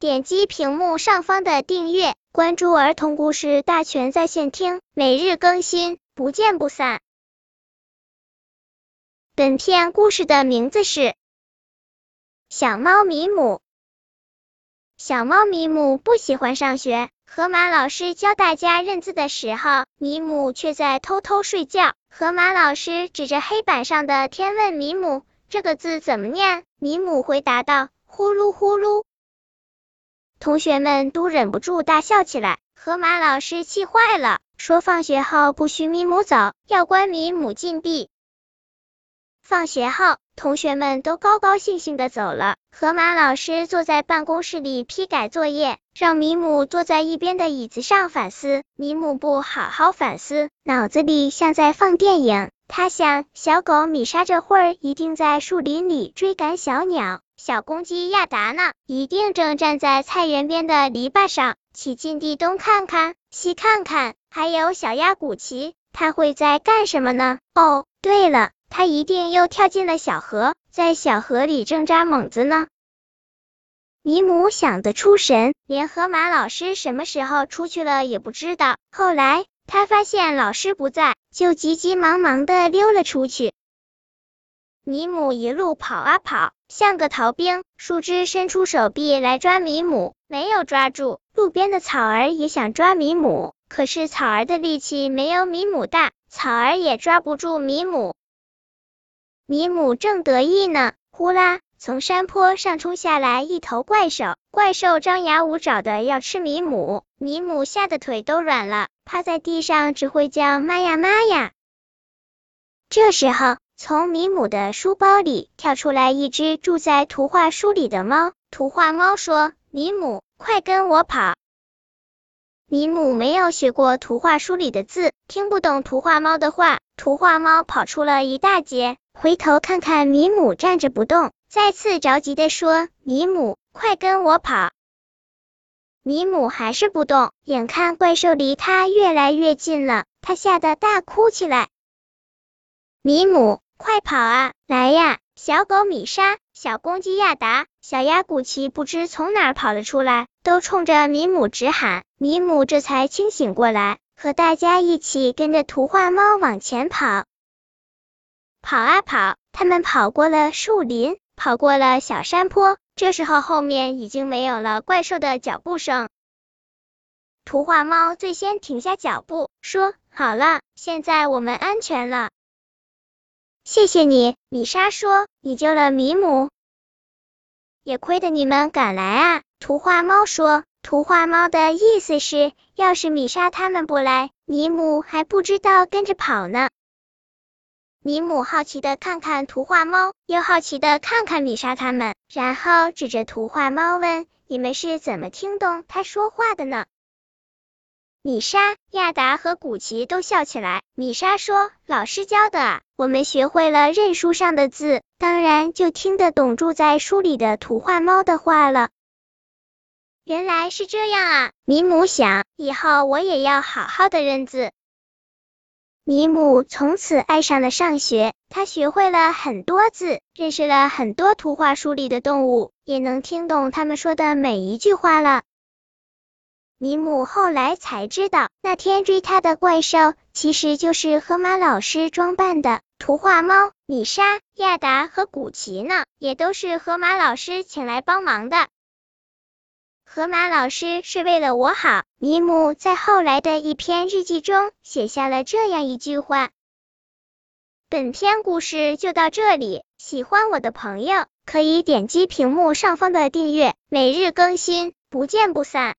点击屏幕上方的订阅，关注儿童故事大全在线听，每日更新，不见不散。本片故事的名字是《小猫米姆》。小猫米姆不喜欢上学，河马老师教大家认字的时候，米姆却在偷偷睡觉。河马老师指着黑板上的天问米姆：“这个字怎么念？”米姆回答道：“呼噜呼噜。”同学们都忍不住大笑起来。河马老师气坏了，说：“放学后不许米姆走，要关米姆禁闭。”放学后，同学们都高高兴兴的走了。河马老师坐在办公室里批改作业，让米姆坐在一边的椅子上反思。米姆不好好反思，脑子里像在放电影。他想，小狗米莎这会儿一定在树林里追赶小鸟，小公鸡亚达呢，一定正站在菜园边的篱笆上，起劲地东看看西看看。还有小鸭古奇，它会在干什么呢？哦，对了。他一定又跳进了小河，在小河里挣扎猛子呢。米姆想得出神，连河马老师什么时候出去了也不知道。后来他发现老师不在，就急急忙忙的溜了出去。米姆一路跑啊跑，像个逃兵。树枝伸出手臂来抓米姆，没有抓住。路边的草儿也想抓米姆，可是草儿的力气没有米姆大，草儿也抓不住米姆。米姆正得意呢，呼啦，从山坡上冲下来一头怪兽，怪兽张牙舞爪的要吃米姆，米姆吓得腿都软了，趴在地上只会叫妈呀妈呀。这时候，从米姆的书包里跳出来一只住在图画书里的猫，图画猫说：“米姆，快跟我跑。”米姆没有学过图画书里的字，听不懂图画猫的话，图画猫跑出了一大截。回头看看米姆站着不动，再次着急的说：“米姆，快跟我跑！”米姆还是不动，眼看怪兽离他越来越近了，他吓得大哭起来。米姆，快跑啊！来呀！小狗米莎、小公鸡亚达、小鸭古奇不知从哪跑了出来，都冲着米姆直喊。米姆这才清醒过来，和大家一起跟着图画猫往前跑。跑啊跑，他们跑过了树林，跑过了小山坡。这时候，后面已经没有了怪兽的脚步声。图画猫最先停下脚步，说：“好了，现在我们安全了。”谢谢你，米莎说：“你救了米姆，也亏得你们赶来啊。”图画猫说：“图画猫的意思是，要是米莎他们不来，米姆还不知道跟着跑呢。”米姆好奇的看看图画猫，又好奇的看看米莎他们，然后指着图画猫问：“你们是怎么听懂他说话的呢？”米莎、亚达和古奇都笑起来。米莎说：“老师教的啊，我们学会了认书上的字，当然就听得懂住在书里的图画猫的话了。”原来是这样啊！米姆想，以后我也要好好的认字。米姆从此爱上了上学，他学会了很多字，认识了很多图画书里的动物，也能听懂他们说的每一句话了。米姆后来才知道，那天追他的怪兽其实就是河马老师装扮的图画猫米莎、亚达和古奇呢，也都是河马老师请来帮忙的。河马老师是为了我好。尼姆在后来的一篇日记中写下了这样一句话。本篇故事就到这里，喜欢我的朋友可以点击屏幕上方的订阅，每日更新，不见不散。